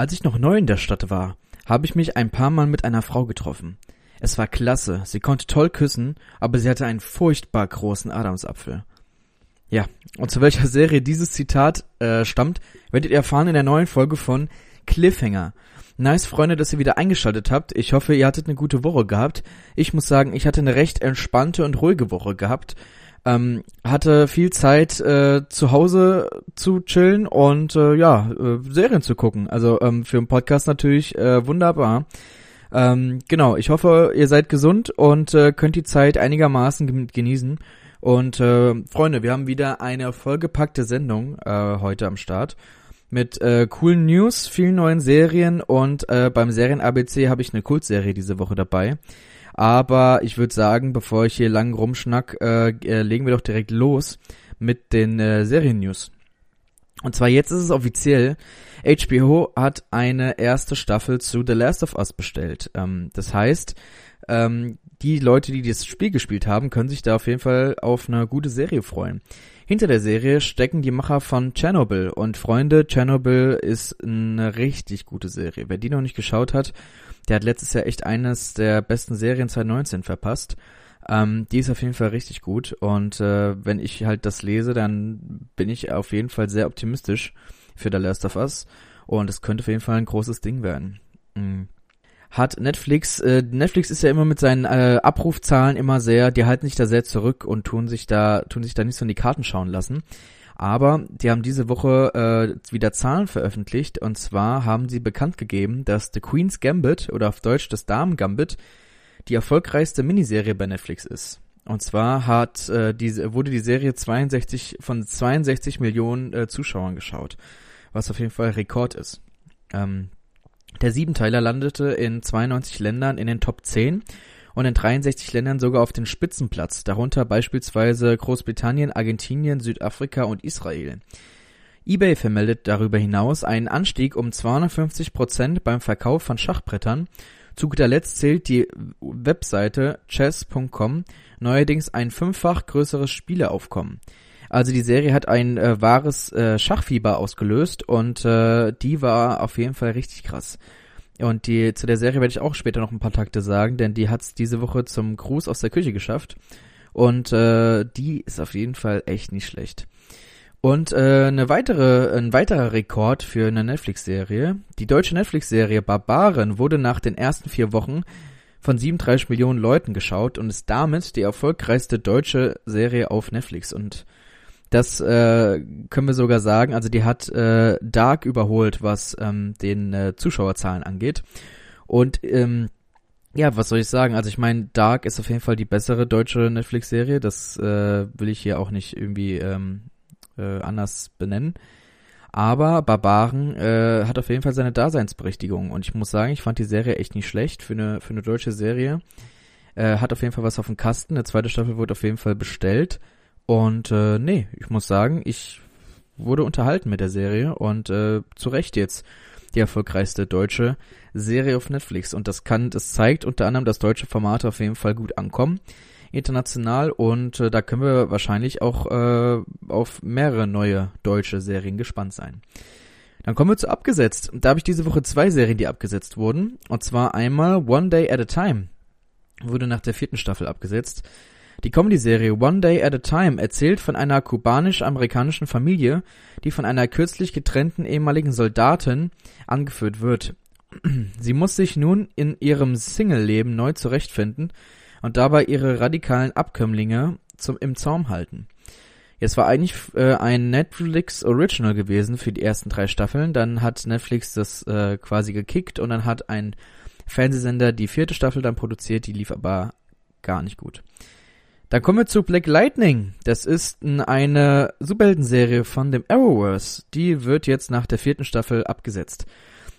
Als ich noch neu in der Stadt war, habe ich mich ein paar Mal mit einer Frau getroffen. Es war klasse, sie konnte toll küssen, aber sie hatte einen furchtbar großen Adamsapfel. Ja, und zu welcher Serie dieses Zitat äh, stammt, werdet ihr erfahren in der neuen Folge von Cliffhanger. Nice, Freunde, dass ihr wieder eingeschaltet habt. Ich hoffe, ihr hattet eine gute Woche gehabt. Ich muss sagen, ich hatte eine recht entspannte und ruhige Woche gehabt. Ähm, hatte viel Zeit äh, zu Hause zu chillen und äh, ja, äh, Serien zu gucken. Also ähm, für einen Podcast natürlich äh, wunderbar. Ähm, genau, ich hoffe, ihr seid gesund und äh, könnt die Zeit einigermaßen genießen. Und äh, Freunde, wir haben wieder eine vollgepackte Sendung äh, heute am Start mit äh, coolen News, vielen neuen Serien und äh, beim Serien ABC habe ich eine Kultserie diese Woche dabei. Aber ich würde sagen, bevor ich hier lang rumschnack, äh, äh, legen wir doch direkt los mit den äh, Serien-News. Und zwar jetzt ist es offiziell, HBO hat eine erste Staffel zu The Last of Us bestellt. Ähm, das heißt, ähm, die Leute, die das Spiel gespielt haben, können sich da auf jeden Fall auf eine gute Serie freuen. Hinter der Serie stecken die Macher von Chernobyl und Freunde, Chernobyl ist eine richtig gute Serie. Wer die noch nicht geschaut hat, der hat letztes Jahr echt eines der besten Serien 2019 verpasst. Ähm, die ist auf jeden Fall richtig gut und äh, wenn ich halt das lese, dann bin ich auf jeden Fall sehr optimistisch für The Last of Us und es könnte auf jeden Fall ein großes Ding werden. Mhm hat Netflix, äh, Netflix ist ja immer mit seinen äh, Abrufzahlen immer sehr, die halten sich da sehr zurück und tun sich da, tun sich da nicht so in die Karten schauen lassen. Aber die haben diese Woche äh, wieder Zahlen veröffentlicht und zwar haben sie bekannt gegeben, dass The Queen's Gambit oder auf Deutsch das Damen Gambit die erfolgreichste Miniserie bei Netflix ist. Und zwar hat äh, diese wurde die Serie 62 von 62 Millionen äh, Zuschauern geschaut, was auf jeden Fall Rekord ist. Ähm, der Siebenteiler landete in 92 Ländern in den Top 10 und in 63 Ländern sogar auf den Spitzenplatz, darunter beispielsweise Großbritannien, Argentinien, Südafrika und Israel. eBay vermeldet darüber hinaus einen Anstieg um 250 Prozent beim Verkauf von Schachbrettern. Zu guter Letzt zählt die Webseite chess.com neuerdings ein fünffach größeres Spieleaufkommen. Also die Serie hat ein äh, wahres äh, Schachfieber ausgelöst und äh, die war auf jeden Fall richtig krass. Und die zu der Serie werde ich auch später noch ein paar Takte sagen, denn die hat es diese Woche zum Gruß aus der Küche geschafft. Und äh, die ist auf jeden Fall echt nicht schlecht. Und äh, eine weitere, ein weiterer Rekord für eine Netflix-Serie. Die deutsche Netflix-Serie Barbaren wurde nach den ersten vier Wochen von 37 Millionen Leuten geschaut und ist damit die erfolgreichste deutsche Serie auf Netflix. Und das äh, können wir sogar sagen. Also die hat äh, Dark überholt, was ähm, den äh, Zuschauerzahlen angeht. Und ähm, ja, was soll ich sagen? Also ich meine, Dark ist auf jeden Fall die bessere deutsche Netflix-Serie. Das äh, will ich hier auch nicht irgendwie ähm, äh, anders benennen. Aber Barbaren äh, hat auf jeden Fall seine Daseinsberechtigung. Und ich muss sagen, ich fand die Serie echt nicht schlecht für eine, für eine deutsche Serie. Äh, hat auf jeden Fall was auf dem Kasten. Eine zweite Staffel wurde auf jeden Fall bestellt. Und äh, nee, ich muss sagen, ich wurde unterhalten mit der Serie und äh, zu Recht jetzt die erfolgreichste deutsche Serie auf Netflix. Und das kann, das zeigt unter anderem, dass deutsche Formate auf jeden Fall gut ankommen international und äh, da können wir wahrscheinlich auch äh, auf mehrere neue deutsche Serien gespannt sein. Dann kommen wir zu abgesetzt. Da habe ich diese Woche zwei Serien, die abgesetzt wurden. Und zwar einmal One Day at a Time. Wurde nach der vierten Staffel abgesetzt. Die Comedy-Serie One Day at a Time erzählt von einer kubanisch-amerikanischen Familie, die von einer kürzlich getrennten ehemaligen Soldatin angeführt wird. Sie muss sich nun in ihrem Single-Leben neu zurechtfinden und dabei ihre radikalen Abkömmlinge zum, im Zaum halten. Jetzt war eigentlich äh, ein Netflix Original gewesen für die ersten drei Staffeln, dann hat Netflix das äh, quasi gekickt und dann hat ein Fernsehsender die vierte Staffel dann produziert, die lief aber gar nicht gut. Dann kommen wir zu Black Lightning. Das ist eine Superhelden-Serie von dem Arrowverse. Die wird jetzt nach der vierten Staffel abgesetzt.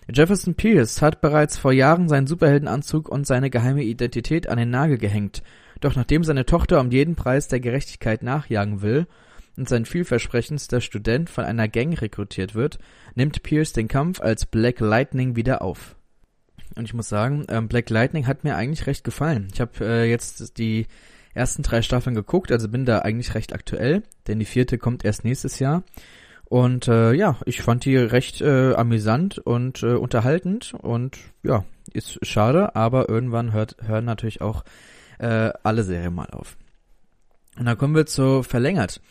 Jefferson Pierce hat bereits vor Jahren seinen Superheldenanzug und seine geheime Identität an den Nagel gehängt. Doch nachdem seine Tochter um jeden Preis der Gerechtigkeit nachjagen will und sein vielversprechendster Student von einer Gang rekrutiert wird, nimmt Pierce den Kampf als Black Lightning wieder auf. Und ich muss sagen, ähm, Black Lightning hat mir eigentlich recht gefallen. Ich habe äh, jetzt die ersten drei Staffeln geguckt, also bin da eigentlich recht aktuell, denn die vierte kommt erst nächstes Jahr. Und äh, ja, ich fand die recht äh, amüsant und äh, unterhaltend und ja, ist schade, aber irgendwann hört hören natürlich auch äh, alle Serien mal auf. Und dann kommen wir zu verlängert.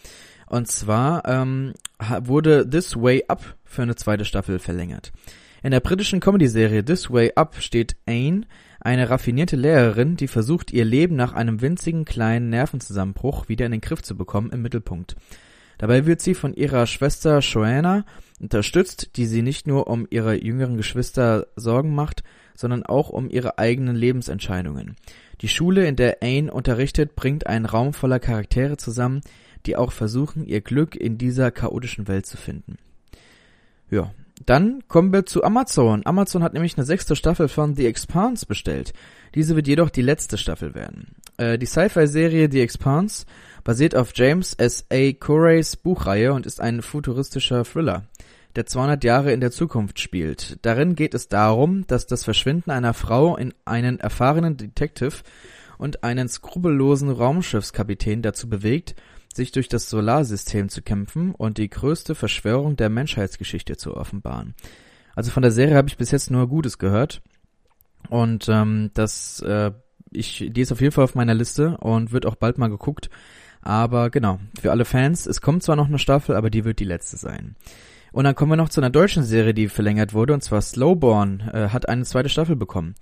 Und zwar ähm, wurde This Way Up für eine zweite Staffel verlängert. In der britischen Comedy-Serie This Way Up steht Aine, eine raffinierte Lehrerin, die versucht, ihr Leben nach einem winzigen kleinen Nervenzusammenbruch wieder in den Griff zu bekommen, im Mittelpunkt. Dabei wird sie von ihrer Schwester Joanna unterstützt, die sie nicht nur um ihre jüngeren Geschwister Sorgen macht, sondern auch um ihre eigenen Lebensentscheidungen. Die Schule, in der Aine unterrichtet, bringt einen Raum voller Charaktere zusammen, die auch versuchen, ihr Glück in dieser chaotischen Welt zu finden. Ja, dann kommen wir zu Amazon. Amazon hat nämlich eine sechste Staffel von The Expanse bestellt. Diese wird jedoch die letzte Staffel werden. Äh, die Sci-Fi-Serie The Expanse basiert auf James S. A. Correys Buchreihe und ist ein futuristischer Thriller, der 200 Jahre in der Zukunft spielt. Darin geht es darum, dass das Verschwinden einer Frau in einen erfahrenen Detective und einen skrupellosen Raumschiffskapitän dazu bewegt, sich durch das Solarsystem zu kämpfen und die größte Verschwörung der Menschheitsgeschichte zu offenbaren. Also von der Serie habe ich bis jetzt nur Gutes gehört. Und ähm, das, äh, ich, die ist auf jeden Fall auf meiner Liste und wird auch bald mal geguckt. Aber genau, für alle Fans, es kommt zwar noch eine Staffel, aber die wird die letzte sein. Und dann kommen wir noch zu einer deutschen Serie, die verlängert wurde, und zwar Slowborn äh, hat eine zweite Staffel bekommen.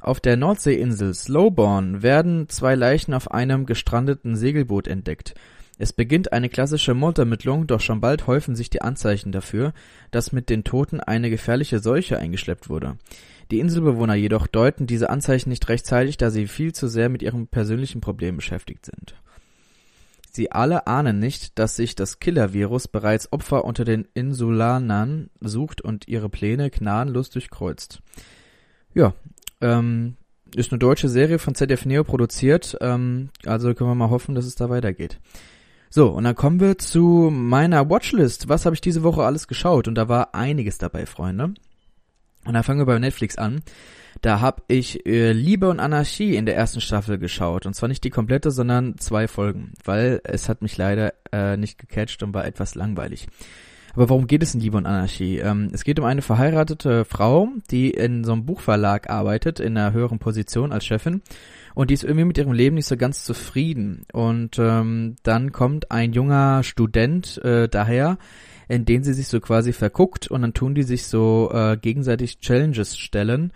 Auf der Nordseeinsel Slowborn werden zwei Leichen auf einem gestrandeten Segelboot entdeckt. Es beginnt eine klassische Mordermittlung, doch schon bald häufen sich die Anzeichen dafür, dass mit den Toten eine gefährliche Seuche eingeschleppt wurde. Die Inselbewohner jedoch deuten diese Anzeichen nicht rechtzeitig, da sie viel zu sehr mit ihrem persönlichen Problem beschäftigt sind. Sie alle ahnen nicht, dass sich das Killer-Virus bereits Opfer unter den Insulanern sucht und ihre Pläne gnadenlos durchkreuzt. Ja, ähm, ist eine deutsche Serie von ZDF Neo produziert, ähm, also können wir mal hoffen, dass es da weitergeht. So, und dann kommen wir zu meiner Watchlist. Was habe ich diese Woche alles geschaut? Und da war einiges dabei, Freunde. Und dann fangen wir bei Netflix an. Da habe ich äh, Liebe und Anarchie in der ersten Staffel geschaut. Und zwar nicht die komplette, sondern zwei Folgen, weil es hat mich leider äh, nicht gecatcht und war etwas langweilig. Aber worum geht es in Liebe und Anarchie? Ähm, es geht um eine verheiratete Frau, die in so einem Buchverlag arbeitet, in einer höheren Position als Chefin. Und die ist irgendwie mit ihrem Leben nicht so ganz zufrieden. Und ähm, dann kommt ein junger Student äh, daher, in den sie sich so quasi verguckt und dann tun die sich so äh, gegenseitig Challenges stellen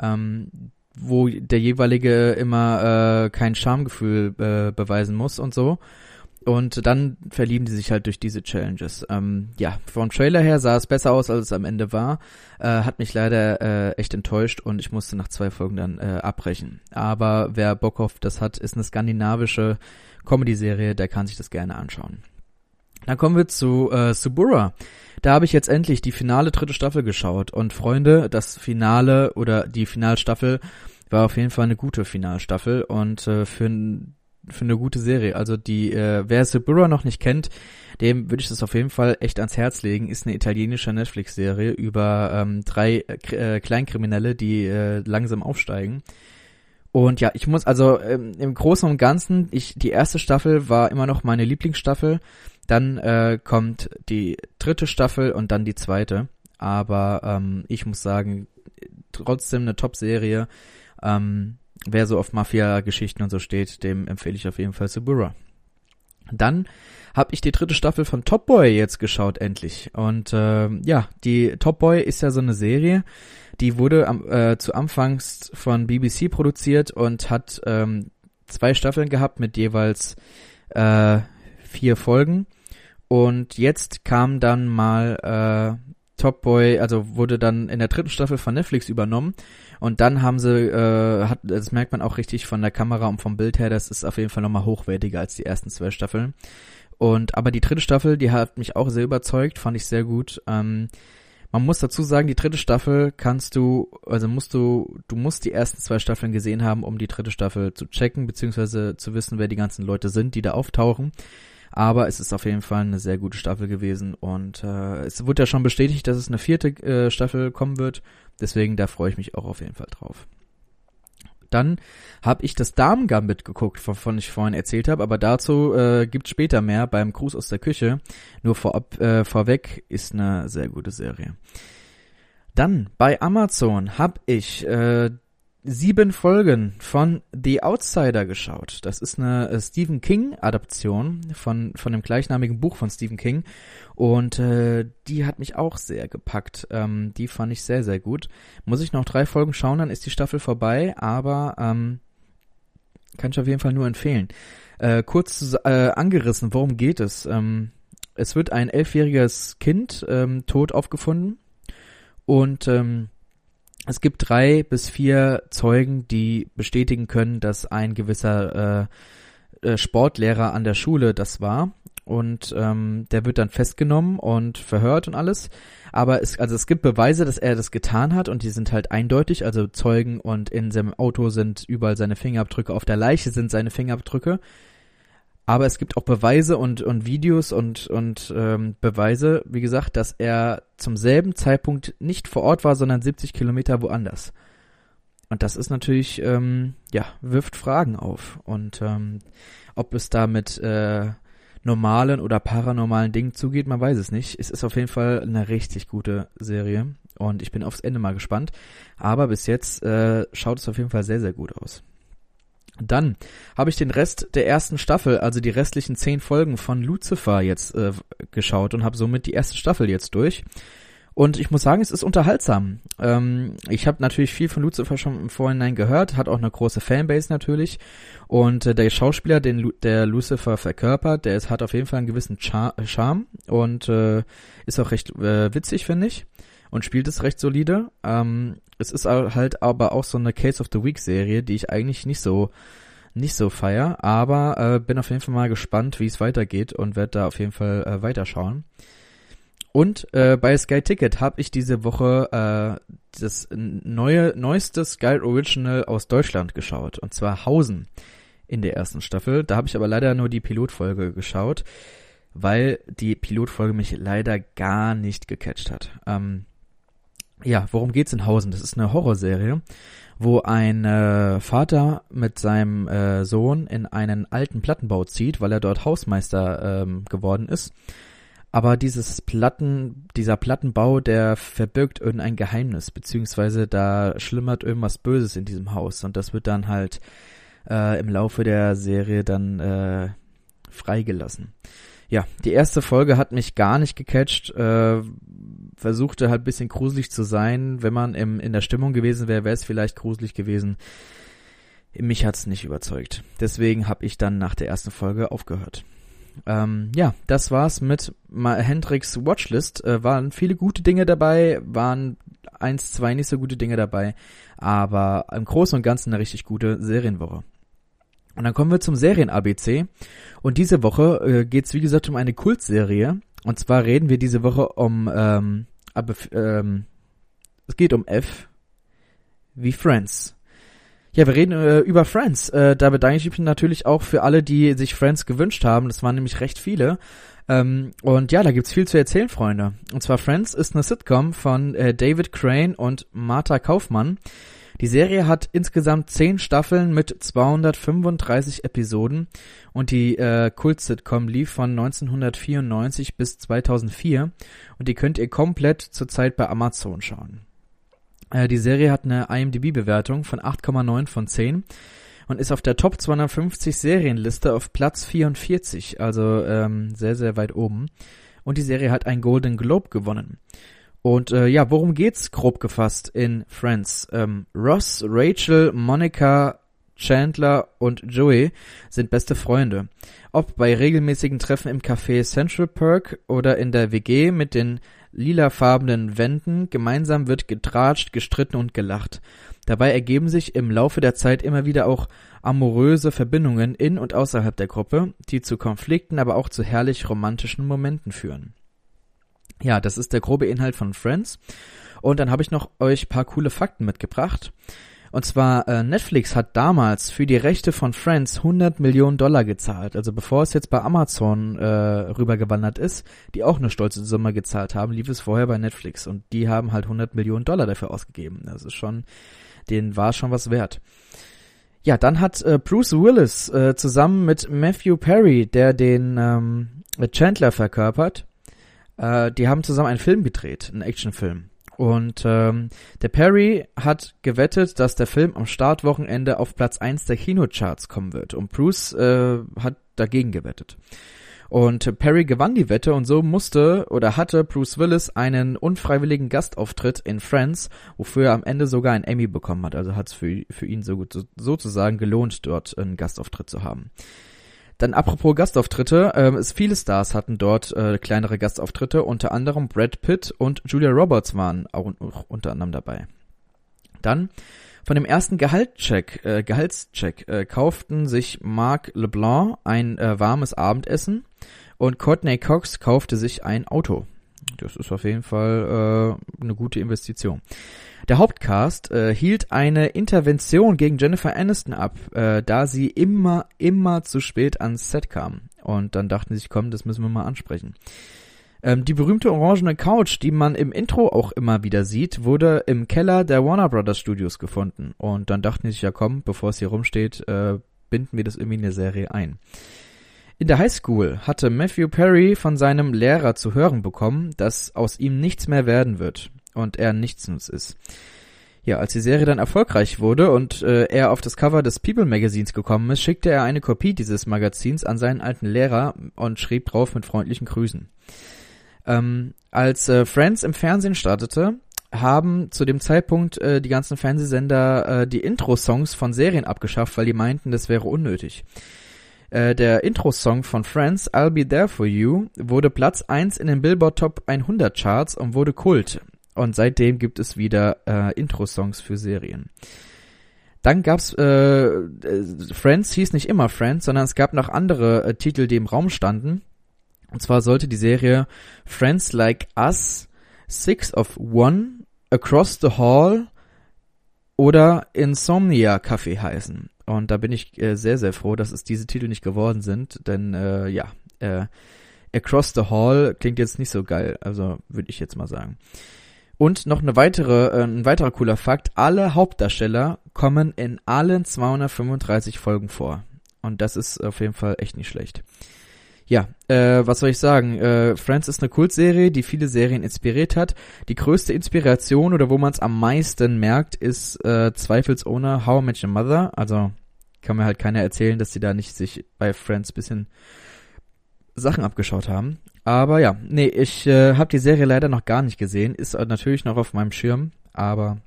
ähm, wo der jeweilige immer äh, kein Schamgefühl äh, beweisen muss und so. Und dann verlieben die sich halt durch diese Challenges. Ähm, ja, vom Trailer her sah es besser aus, als es am Ende war. Äh, hat mich leider äh, echt enttäuscht und ich musste nach zwei Folgen dann äh, abbrechen. Aber wer Bock auf das hat, ist eine skandinavische Comedy-Serie, der kann sich das gerne anschauen. Dann kommen wir zu äh, Subura. Da habe ich jetzt endlich die finale dritte Staffel geschaut. Und Freunde, das Finale oder die Finalstaffel war auf jeden Fall eine gute Finalstaffel und äh, für, für eine gute Serie. Also die, äh, wer Suburra noch nicht kennt, dem würde ich das auf jeden Fall echt ans Herz legen. Ist eine italienische Netflix-Serie über ähm, drei äh, Kleinkriminelle, die äh, langsam aufsteigen. Und ja, ich muss also ähm, im Großen und Ganzen, ich die erste Staffel war immer noch meine Lieblingsstaffel. Dann äh, kommt die dritte Staffel und dann die zweite. Aber ähm, ich muss sagen, trotzdem eine Top-Serie. Ähm, wer so auf Mafia-Geschichten und so steht, dem empfehle ich auf jeden Fall Suburra. Dann habe ich die dritte Staffel von Top Boy jetzt geschaut, endlich. Und äh, ja, die Top Boy ist ja so eine Serie, die wurde am, äh, zu Anfangs von BBC produziert und hat ähm, zwei Staffeln gehabt mit jeweils äh, vier Folgen. Und jetzt kam dann mal äh, Top Boy, also wurde dann in der dritten Staffel von Netflix übernommen. Und dann haben sie, äh, hat, das merkt man auch richtig von der Kamera und vom Bild her, das ist auf jeden Fall nochmal hochwertiger als die ersten zwei Staffeln. Und aber die dritte Staffel, die hat mich auch sehr überzeugt, fand ich sehr gut. Ähm, man muss dazu sagen, die dritte Staffel kannst du, also musst du, du musst die ersten zwei Staffeln gesehen haben, um die dritte Staffel zu checken, beziehungsweise zu wissen, wer die ganzen Leute sind, die da auftauchen. Aber es ist auf jeden Fall eine sehr gute Staffel gewesen und äh, es wurde ja schon bestätigt, dass es eine vierte äh, Staffel kommen wird. Deswegen da freue ich mich auch auf jeden Fall drauf. Dann habe ich das Damen-Gambit geguckt, wovon ich vorhin erzählt habe, aber dazu äh, gibt später mehr beim Gruß aus der Küche. Nur vorab, äh, vorweg ist eine sehr gute Serie. Dann bei Amazon habe ich äh, sieben Folgen von The Outsider geschaut. Das ist eine äh, Stephen King Adaption von von dem gleichnamigen Buch von Stephen King und äh, die hat mich auch sehr gepackt. Ähm, die fand ich sehr sehr gut. Muss ich noch drei Folgen schauen, dann ist die Staffel vorbei. Aber ähm, kann ich auf jeden Fall nur empfehlen. Äh, kurz äh, angerissen, worum geht es? Ähm, es wird ein elfjähriges Kind ähm, tot aufgefunden und ähm, es gibt drei bis vier Zeugen, die bestätigen können, dass ein gewisser äh, äh, Sportlehrer an der Schule das war. Und ähm, der wird dann festgenommen und verhört und alles. Aber es, also es gibt Beweise, dass er das getan hat und die sind halt eindeutig, also Zeugen und in seinem Auto sind überall seine Fingerabdrücke, auf der Leiche sind seine Fingerabdrücke. Aber es gibt auch Beweise und, und Videos und, und ähm, Beweise, wie gesagt, dass er zum selben Zeitpunkt nicht vor Ort war, sondern 70 Kilometer woanders. Und das ist natürlich, ähm, ja, wirft Fragen auf. Und ähm, ob es da mit äh, normalen oder paranormalen Dingen zugeht, man weiß es nicht. Es ist auf jeden Fall eine richtig gute Serie und ich bin aufs Ende mal gespannt. Aber bis jetzt äh, schaut es auf jeden Fall sehr, sehr gut aus. Dann habe ich den Rest der ersten Staffel, also die restlichen zehn Folgen von Lucifer jetzt äh, geschaut und habe somit die erste Staffel jetzt durch. Und ich muss sagen, es ist unterhaltsam. Ähm, ich habe natürlich viel von Lucifer schon im Vorhinein gehört, hat auch eine große Fanbase natürlich. Und äh, der Schauspieler, den Lu der Lucifer verkörpert, der ist, hat auf jeden Fall einen gewissen Char Charme und äh, ist auch recht äh, witzig, finde ich. Und spielt es recht solide. Ähm, es ist halt aber auch so eine Case of the Week Serie, die ich eigentlich nicht so nicht so feier, aber äh, bin auf jeden Fall mal gespannt, wie es weitergeht und werde da auf jeden Fall äh, weiterschauen. Und äh, bei Sky Ticket habe ich diese Woche äh, das neue neueste Sky Original aus Deutschland geschaut und zwar Hausen in der ersten Staffel. Da habe ich aber leider nur die Pilotfolge geschaut, weil die Pilotfolge mich leider gar nicht gecatcht hat. Ähm, ja, worum geht's in Hausen? Das ist eine Horrorserie, wo ein äh, Vater mit seinem äh, Sohn in einen alten Plattenbau zieht, weil er dort Hausmeister ähm, geworden ist. Aber dieses Platten, dieser Plattenbau, der verbirgt irgendein Geheimnis, beziehungsweise da schlimmert irgendwas Böses in diesem Haus und das wird dann halt äh, im Laufe der Serie dann äh, freigelassen. Ja, die erste Folge hat mich gar nicht gecatcht. Äh, versuchte halt bisschen gruselig zu sein. Wenn man im, in der Stimmung gewesen wäre, wäre es vielleicht gruselig gewesen. Mich hat's nicht überzeugt. Deswegen habe ich dann nach der ersten Folge aufgehört. Ähm, ja, das war's mit Hendrix Watchlist. Äh, waren viele gute Dinge dabei, waren eins, zwei nicht so gute Dinge dabei, aber im Großen und Ganzen eine richtig gute Serienwoche. Und dann kommen wir zum Serien-ABC. Und diese Woche äh, geht's wie gesagt um eine Kultserie, und zwar reden wir diese Woche um, ähm, aber, ähm, es geht um F wie Friends. Ja, wir reden äh, über Friends. Äh, da bedanke ich mich natürlich auch für alle, die sich Friends gewünscht haben. Das waren nämlich recht viele. Ähm, und ja, da gibt's viel zu erzählen, Freunde. Und zwar Friends ist eine Sitcom von äh, David Crane und Martha Kaufmann. Die Serie hat insgesamt zehn Staffeln mit 235 Episoden und die äh, Kult-Sitcom lief von 1994 bis 2004 und die könnt ihr komplett zurzeit bei Amazon schauen. Äh, die Serie hat eine IMDb-Bewertung von 8,9 von 10 und ist auf der Top 250 Serienliste auf Platz 44, also ähm, sehr, sehr weit oben. Und die Serie hat einen Golden Globe gewonnen. Und äh, ja, worum geht's grob gefasst in Friends? Ähm, Ross, Rachel, Monica, Chandler und Joey sind beste Freunde. Ob bei regelmäßigen Treffen im Café Central Perk oder in der WG mit den lilafarbenen Wänden, gemeinsam wird getratscht, gestritten und gelacht. Dabei ergeben sich im Laufe der Zeit immer wieder auch amoröse Verbindungen in und außerhalb der Gruppe, die zu Konflikten, aber auch zu herrlich romantischen Momenten führen. Ja, das ist der grobe Inhalt von Friends. Und dann habe ich noch euch paar coole Fakten mitgebracht. Und zwar äh, Netflix hat damals für die Rechte von Friends 100 Millionen Dollar gezahlt. Also bevor es jetzt bei Amazon äh, rübergewandert ist, die auch eine stolze Summe gezahlt haben, lief es vorher bei Netflix und die haben halt 100 Millionen Dollar dafür ausgegeben. Das ist schon, denen war schon was wert. Ja, dann hat äh, Bruce Willis äh, zusammen mit Matthew Perry, der den ähm, Chandler verkörpert, äh, die haben zusammen einen Film gedreht, einen Actionfilm. Und ähm, der Perry hat gewettet, dass der Film am Startwochenende auf Platz 1 der Kinocharts kommen wird. Und Bruce äh, hat dagegen gewettet. Und Perry gewann die Wette und so musste oder hatte Bruce Willis einen unfreiwilligen Gastauftritt in Friends, wofür er am Ende sogar ein Emmy bekommen hat. Also hat es für, für ihn so, sozusagen gelohnt, dort einen Gastauftritt zu haben. Dann apropos Gastauftritte, äh, es, viele Stars hatten dort äh, kleinere Gastauftritte, unter anderem Brad Pitt und Julia Roberts waren auch, auch unter anderem dabei. Dann von dem ersten Gehaltscheck, äh, Gehaltscheck äh, kauften sich Marc LeBlanc ein äh, warmes Abendessen und Courtney Cox kaufte sich ein Auto. Das ist auf jeden Fall äh, eine gute Investition. Der Hauptcast äh, hielt eine Intervention gegen Jennifer Aniston ab, äh, da sie immer, immer zu spät ans Set kam. Und dann dachten sie sich, komm, das müssen wir mal ansprechen. Ähm, die berühmte orangene Couch, die man im Intro auch immer wieder sieht, wurde im Keller der Warner Brothers Studios gefunden. Und dann dachten sie sich, ja komm, bevor es hier rumsteht, äh, binden wir das irgendwie in eine Serie ein. In der Highschool hatte Matthew Perry von seinem Lehrer zu hören bekommen, dass aus ihm nichts mehr werden wird und er nichtsnutz ist. Ja, als die Serie dann erfolgreich wurde und äh, er auf das Cover des People Magazins gekommen ist, schickte er eine Kopie dieses Magazins an seinen alten Lehrer und schrieb drauf mit freundlichen Grüßen. Ähm, als äh, Friends im Fernsehen startete, haben zu dem Zeitpunkt äh, die ganzen Fernsehsender äh, die Intro-Songs von Serien abgeschafft, weil die meinten, das wäre unnötig. Äh, der Intro-Song von Friends, I'll Be There For You, wurde Platz 1 in den Billboard Top 100 Charts und wurde Kult. Und seitdem gibt es wieder äh, Intro-Songs für Serien. Dann gab's äh, äh, Friends hieß nicht immer Friends, sondern es gab noch andere äh, Titel, die im Raum standen. Und zwar sollte die Serie Friends Like Us, Six of One, Across the Hall oder Insomnia Café heißen. Und da bin ich äh, sehr, sehr froh, dass es diese Titel nicht geworden sind, denn äh, ja, äh, Across the Hall klingt jetzt nicht so geil, also würde ich jetzt mal sagen. Und noch eine weitere, äh, ein weiterer cooler Fakt, alle Hauptdarsteller kommen in allen 235 Folgen vor. Und das ist auf jeden Fall echt nicht schlecht. Ja, äh, was soll ich sagen? Äh, Friends ist eine Kultserie, die viele Serien inspiriert hat. Die größte Inspiration oder wo man es am meisten merkt, ist äh, zweifelsohne How I Met Your Mother. Also kann mir halt keiner erzählen, dass sie da nicht sich bei Friends bisschen Sachen abgeschaut haben. Aber ja, nee, ich äh, habe die Serie leider noch gar nicht gesehen. Ist natürlich noch auf meinem Schirm, aber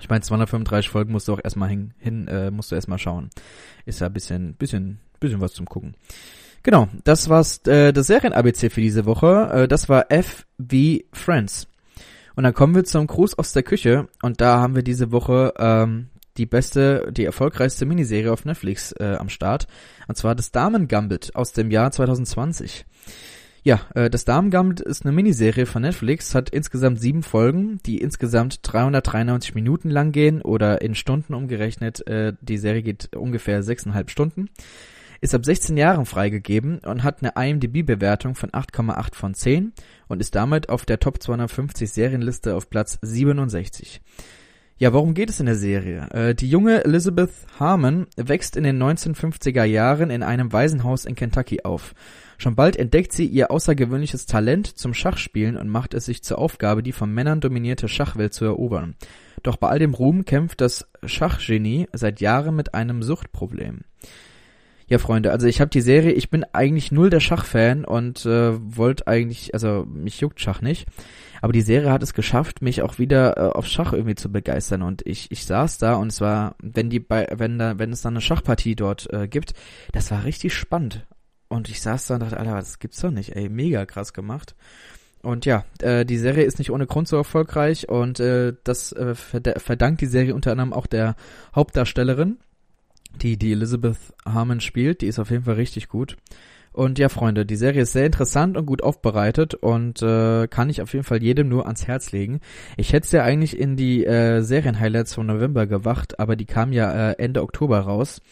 ich meine, 235 Folgen musst du auch erstmal hin, hin äh, musst du erstmal schauen. Ist ja ein bisschen, bisschen, bisschen was zum Gucken. Genau, das war's äh, das Serien-ABC für diese Woche. Äh, das war F wie Friends. Und dann kommen wir zum Gruß aus der Küche und da haben wir diese Woche ähm, die beste, die erfolgreichste Miniserie auf Netflix äh, am Start. Und zwar das Damen Gambit aus dem Jahr 2020. Ja, äh, das Damen Gambit ist eine Miniserie von Netflix, hat insgesamt sieben Folgen, die insgesamt 393 Minuten lang gehen oder in Stunden umgerechnet. Äh, die Serie geht ungefähr sechseinhalb Stunden ist ab 16 Jahren freigegeben und hat eine IMDb-Bewertung von 8,8 von 10 und ist damit auf der Top 250 Serienliste auf Platz 67. Ja, worum geht es in der Serie? Äh, die junge Elizabeth Harmon wächst in den 1950er Jahren in einem Waisenhaus in Kentucky auf. Schon bald entdeckt sie ihr außergewöhnliches Talent zum Schachspielen und macht es sich zur Aufgabe, die von Männern dominierte Schachwelt zu erobern. Doch bei all dem Ruhm kämpft das Schachgenie seit Jahren mit einem Suchtproblem. Ja, Freunde, also ich habe die Serie, ich bin eigentlich null der Schachfan und äh, wollte eigentlich, also mich juckt Schach nicht. Aber die Serie hat es geschafft, mich auch wieder äh, auf Schach irgendwie zu begeistern. Und ich, ich saß da und es war, wenn die bei, wenn da, wenn es dann eine Schachpartie dort äh, gibt, das war richtig spannend. Und ich saß da und dachte, Alter, das gibt's doch nicht, ey, mega krass gemacht. Und ja, äh, die Serie ist nicht ohne Grund so erfolgreich und äh, das äh, verdankt die Serie unter anderem auch der Hauptdarstellerin, die die Elizabeth Harmon spielt. Die ist auf jeden Fall richtig gut. Und ja, Freunde, die Serie ist sehr interessant und gut aufbereitet und äh, kann ich auf jeden Fall jedem nur ans Herz legen. Ich hätte es ja eigentlich in die äh, Serien-Highlights von November gewacht, aber die kam ja äh, Ende Oktober raus.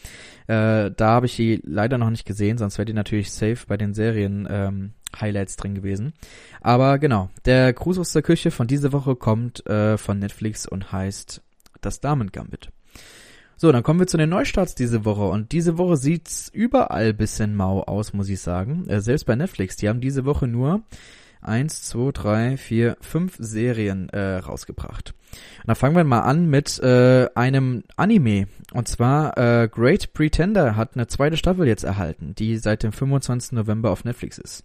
Äh, da habe ich die leider noch nicht gesehen, sonst wäre die natürlich safe bei den Serien ähm, Highlights drin gewesen. Aber genau, der Gruß aus der Küche von dieser Woche kommt äh, von Netflix und heißt Das Damen Gambit. So, dann kommen wir zu den Neustarts diese Woche. Und diese Woche sieht's überall bisschen mau aus, muss ich sagen. Äh, selbst bei Netflix. Die haben diese Woche nur eins, zwei, drei, vier, fünf Serien äh, rausgebracht. Und dann fangen wir mal an mit äh, einem Anime. Und zwar äh, Great Pretender hat eine zweite Staffel jetzt erhalten, die seit dem 25. November auf Netflix ist.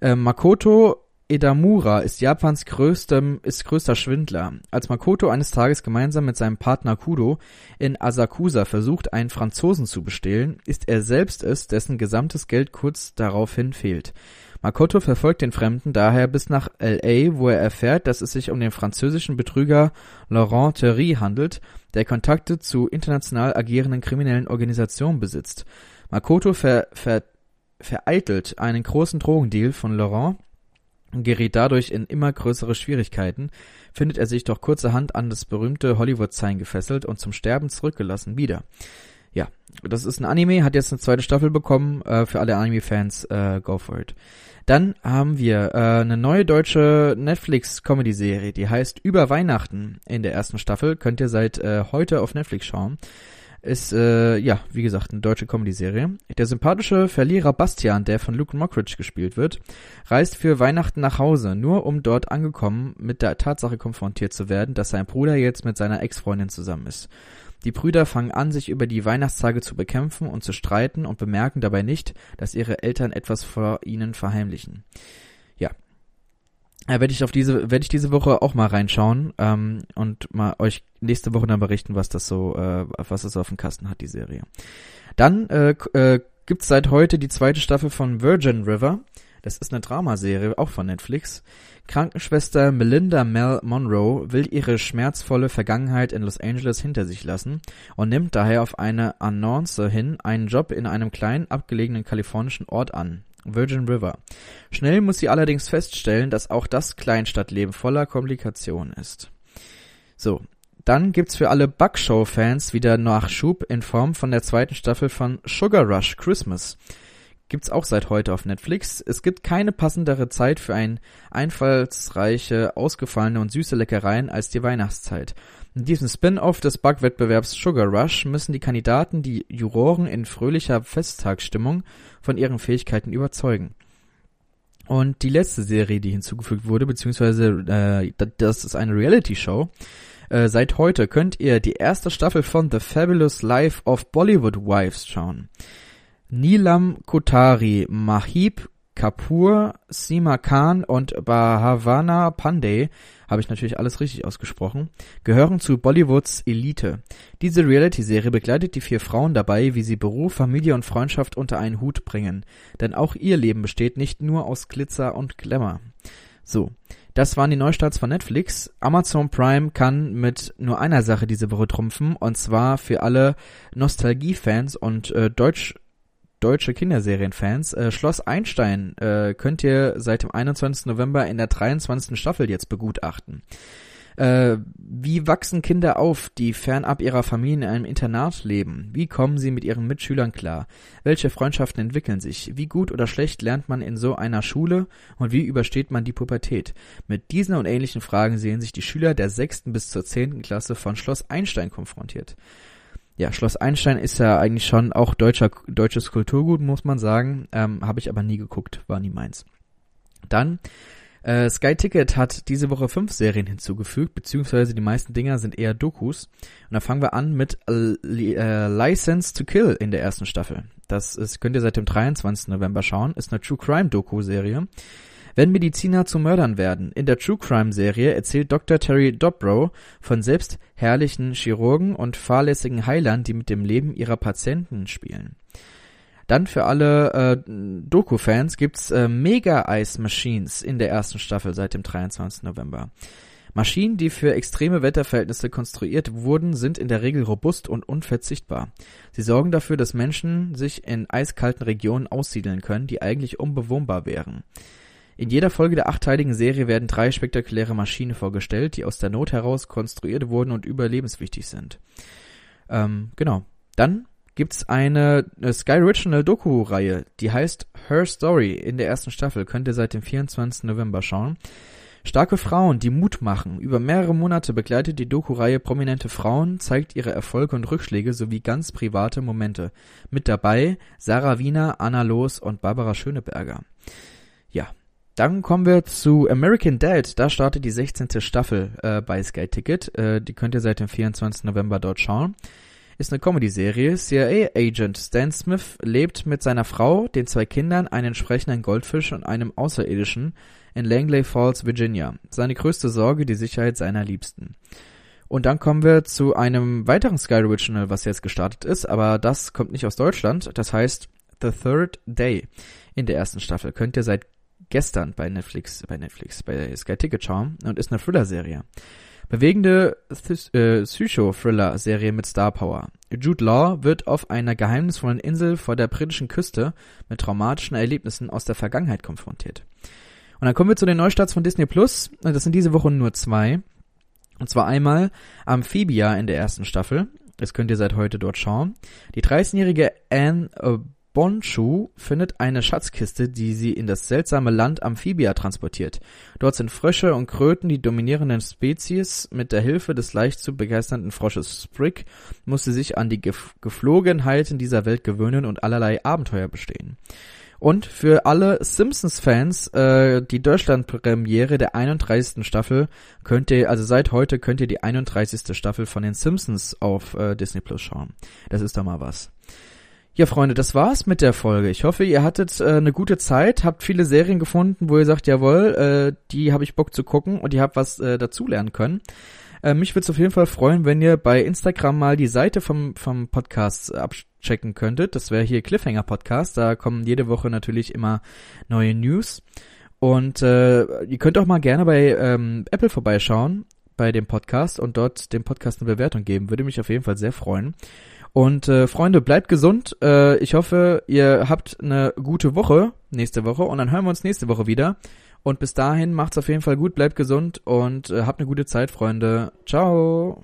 Äh, Makoto Edamura ist Japans größtem, ist größter Schwindler. Als Makoto eines Tages gemeinsam mit seinem Partner Kudo in Asakusa versucht, einen Franzosen zu bestehlen, ist er selbst es, dessen gesamtes Geld kurz daraufhin fehlt. Makoto verfolgt den Fremden daher bis nach L.A., wo er erfährt, dass es sich um den französischen Betrüger Laurent Thery handelt, der Kontakte zu international agierenden kriminellen Organisationen besitzt. Makoto ver, ver, vereitelt einen großen Drogendeal von Laurent gerät dadurch in immer größere Schwierigkeiten, findet er sich doch kurzerhand an das berühmte Hollywood-Sign gefesselt und zum Sterben zurückgelassen wieder. Ja, das ist ein Anime, hat jetzt eine zweite Staffel bekommen, äh, für alle Anime-Fans, äh, go for it. Dann haben wir äh, eine neue deutsche Netflix-Comedy-Serie, die heißt Über Weihnachten in der ersten Staffel, könnt ihr seit äh, heute auf Netflix schauen. Ist, äh, ja, wie gesagt, eine deutsche Comedy-Serie. Der sympathische Verlierer Bastian, der von Luke Mockridge gespielt wird, reist für Weihnachten nach Hause, nur um dort angekommen mit der Tatsache konfrontiert zu werden, dass sein Bruder jetzt mit seiner Ex-Freundin zusammen ist. Die Brüder fangen an, sich über die Weihnachtstage zu bekämpfen und zu streiten und bemerken dabei nicht, dass ihre Eltern etwas vor ihnen verheimlichen. Ja. Ja, werde ich auf diese, werde ich diese Woche auch mal reinschauen ähm, und mal euch nächste Woche dann berichten, was das so, äh, was das auf dem Kasten hat, die Serie. Dann äh, äh, gibt's seit heute die zweite Staffel von Virgin River. Das ist eine Dramaserie, auch von Netflix. Krankenschwester Melinda Mel Monroe will ihre schmerzvolle Vergangenheit in Los Angeles hinter sich lassen und nimmt daher auf eine Annonce hin einen Job in einem kleinen abgelegenen kalifornischen Ort an. Virgin River. Schnell muss sie allerdings feststellen, dass auch das Kleinstadtleben voller Komplikationen ist. So, dann gibt's für alle Bugshow-Fans wieder Nachschub in Form von der zweiten Staffel von Sugar Rush Christmas. Gibt's auch seit heute auf Netflix. Es gibt keine passendere Zeit für ein einfallsreiche, ausgefallene und süße Leckereien als die Weihnachtszeit. In diesem Spin-off des Backwettbewerbs Sugar Rush müssen die Kandidaten die Juroren in fröhlicher Festtagsstimmung von ihren Fähigkeiten überzeugen. Und die letzte Serie, die hinzugefügt wurde, beziehungsweise äh, das ist eine Reality-Show. Äh, seit heute könnt ihr die erste Staffel von The Fabulous Life of Bollywood Wives schauen. Neelam Kotari, Mahib Kapoor, Seema Khan und Bhavana Pandey, habe ich natürlich alles richtig ausgesprochen, gehören zu Bollywoods Elite. Diese Reality-Serie begleitet die vier Frauen dabei, wie sie Beruf, Familie und Freundschaft unter einen Hut bringen. Denn auch ihr Leben besteht nicht nur aus Glitzer und Glamour. So, das waren die Neustarts von Netflix. Amazon Prime kann mit nur einer Sache diese Woche trumpfen, und zwar für alle Nostalgie-Fans und äh, Deutsch deutsche Kinderserienfans. Äh, Schloss Einstein äh, könnt ihr seit dem 21. November in der 23. Staffel jetzt begutachten. Äh, wie wachsen Kinder auf, die fernab ihrer Familie in einem Internat leben? Wie kommen sie mit ihren Mitschülern klar? Welche Freundschaften entwickeln sich? Wie gut oder schlecht lernt man in so einer Schule? Und wie übersteht man die Pubertät? Mit diesen und ähnlichen Fragen sehen sich die Schüler der sechsten bis zur zehnten Klasse von Schloss Einstein konfrontiert ja, Schloss Einstein ist ja eigentlich schon auch deutscher, deutsches Kulturgut, muss man sagen. Ähm, Habe ich aber nie geguckt, war nie meins. Dann, äh, Sky Ticket hat diese Woche fünf Serien hinzugefügt, beziehungsweise die meisten Dinger sind eher Dokus. Und da fangen wir an mit äh, License to Kill in der ersten Staffel. Das ist, könnt ihr seit dem 23. November schauen, ist eine True Crime Doku-Serie. Wenn Mediziner zu Mördern werden. In der True Crime Serie erzählt Dr. Terry Dobrow von selbst herrlichen Chirurgen und fahrlässigen Heilern, die mit dem Leben ihrer Patienten spielen. Dann für alle äh, Doku-Fans gibt's äh, Mega Ice Machines in der ersten Staffel seit dem 23. November. Maschinen, die für extreme Wetterverhältnisse konstruiert wurden, sind in der Regel robust und unverzichtbar. Sie sorgen dafür, dass Menschen sich in eiskalten Regionen aussiedeln können, die eigentlich unbewohnbar wären. In jeder Folge der achteiligen Serie werden drei spektakuläre Maschinen vorgestellt, die aus der Not heraus konstruiert wurden und überlebenswichtig sind. Ähm, genau. Dann gibt's eine, eine Sky Original Doku-Reihe, die heißt Her Story in der ersten Staffel. Könnt ihr seit dem 24. November schauen. Starke Frauen, die Mut machen. Über mehrere Monate begleitet die Doku-Reihe prominente Frauen, zeigt ihre Erfolge und Rückschläge sowie ganz private Momente. Mit dabei Sarah Wiener, Anna Loos und Barbara Schöneberger. Dann kommen wir zu American Dad. Da startet die 16. Staffel äh, bei Sky Ticket. Äh, die könnt ihr seit dem 24. November dort schauen ist eine Comedy-Serie. CIA-Agent Stan Smith lebt mit seiner Frau, den zwei Kindern, einem sprechenden Goldfisch und einem Außerirdischen in Langley Falls, Virginia. Seine größte Sorge die Sicherheit seiner Liebsten. Und dann kommen wir zu einem weiteren Sky Original, was jetzt gestartet ist, aber das kommt nicht aus Deutschland. Das heißt The Third Day in der ersten Staffel. Könnt ihr seit gestern bei Netflix, bei Netflix, bei Sky Ticket schauen und ist eine Thriller-Serie. Bewegende äh, Psycho-Thriller-Serie mit Star Power. Jude Law wird auf einer geheimnisvollen Insel vor der britischen Küste mit traumatischen Erlebnissen aus der Vergangenheit konfrontiert. Und dann kommen wir zu den Neustarts von Disney Plus. Das sind diese Woche nur zwei. Und zwar einmal Amphibia in der ersten Staffel. Das könnt ihr seit heute dort schauen. Die 13-jährige Anne Bonshu findet eine Schatzkiste, die sie in das seltsame Land Amphibia transportiert. Dort sind Frösche und Kröten die dominierenden Spezies. Mit der Hilfe des leicht zu begeisternden Frosches Sprig muss sie sich an die Geflogenheiten dieser Welt gewöhnen und allerlei Abenteuer bestehen. Und für alle Simpsons-Fans, äh, die Deutschland-Premiere der 31. Staffel könnt ihr, also seit heute könnt ihr die 31. Staffel von den Simpsons auf äh, Disney Plus schauen. Das ist doch mal was. Ja, Freunde, das war's mit der Folge. Ich hoffe, ihr hattet äh, eine gute Zeit, habt viele Serien gefunden, wo ihr sagt, jawohl, äh, die habe ich Bock zu gucken und ihr habt was äh, dazulernen können. Äh, mich würde es auf jeden Fall freuen, wenn ihr bei Instagram mal die Seite vom, vom Podcast abchecken könntet. Das wäre hier Cliffhanger Podcast. Da kommen jede Woche natürlich immer neue News. Und äh, ihr könnt auch mal gerne bei ähm, Apple vorbeischauen, bei dem Podcast und dort dem Podcast eine Bewertung geben. Würde mich auf jeden Fall sehr freuen. Und äh, Freunde, bleibt gesund. Äh, ich hoffe, ihr habt eine gute Woche nächste Woche und dann hören wir uns nächste Woche wieder. Und bis dahin macht's auf jeden Fall gut, bleibt gesund und äh, habt eine gute Zeit, Freunde. Ciao.